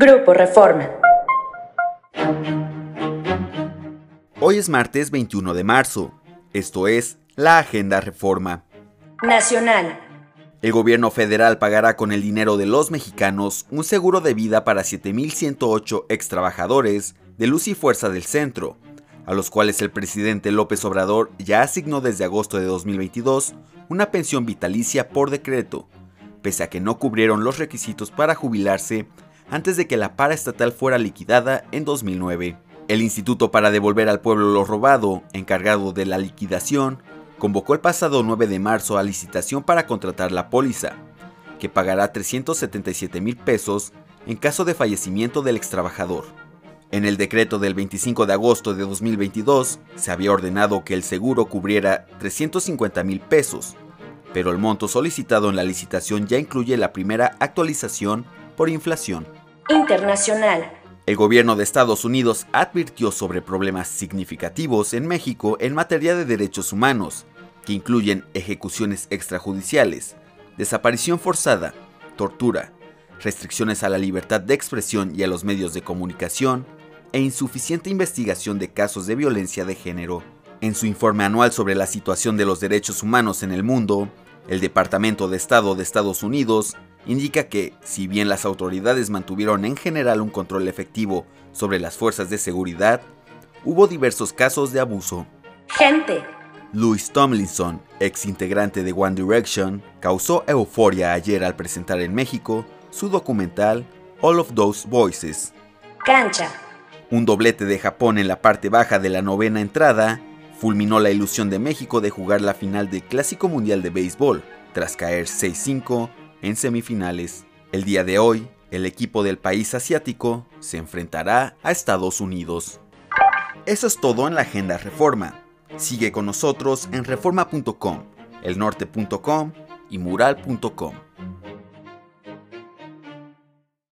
Grupo Reforma. Hoy es martes 21 de marzo. Esto es la Agenda Reforma. Nacional. El gobierno federal pagará con el dinero de los mexicanos un seguro de vida para 7.108 ex trabajadores de Luz y Fuerza del Centro, a los cuales el presidente López Obrador ya asignó desde agosto de 2022 una pensión vitalicia por decreto, pese a que no cubrieron los requisitos para jubilarse antes de que la para estatal fuera liquidada en 2009. El Instituto para devolver al pueblo lo robado, encargado de la liquidación, convocó el pasado 9 de marzo a licitación para contratar la póliza, que pagará 377 mil pesos en caso de fallecimiento del extrabajador. En el decreto del 25 de agosto de 2022 se había ordenado que el seguro cubriera 350 mil pesos, pero el monto solicitado en la licitación ya incluye la primera actualización por inflación. Internacional. El gobierno de Estados Unidos advirtió sobre problemas significativos en México en materia de derechos humanos, que incluyen ejecuciones extrajudiciales, desaparición forzada, tortura, restricciones a la libertad de expresión y a los medios de comunicación, e insuficiente investigación de casos de violencia de género. En su informe anual sobre la situación de los derechos humanos en el mundo, el Departamento de Estado de Estados Unidos indica que, si bien las autoridades mantuvieron en general un control efectivo sobre las fuerzas de seguridad, hubo diversos casos de abuso. Gente. Louis Tomlinson, ex integrante de One Direction, causó euforia ayer al presentar en México su documental All of Those Voices. Cancha. Un doblete de Japón en la parte baja de la novena entrada fulminó la ilusión de México de jugar la final del Clásico Mundial de Béisbol, tras caer 6-5 en semifinales. El día de hoy, el equipo del país asiático se enfrentará a Estados Unidos. Eso es todo en la Agenda Reforma. Sigue con nosotros en reforma.com, elnorte.com y mural.com.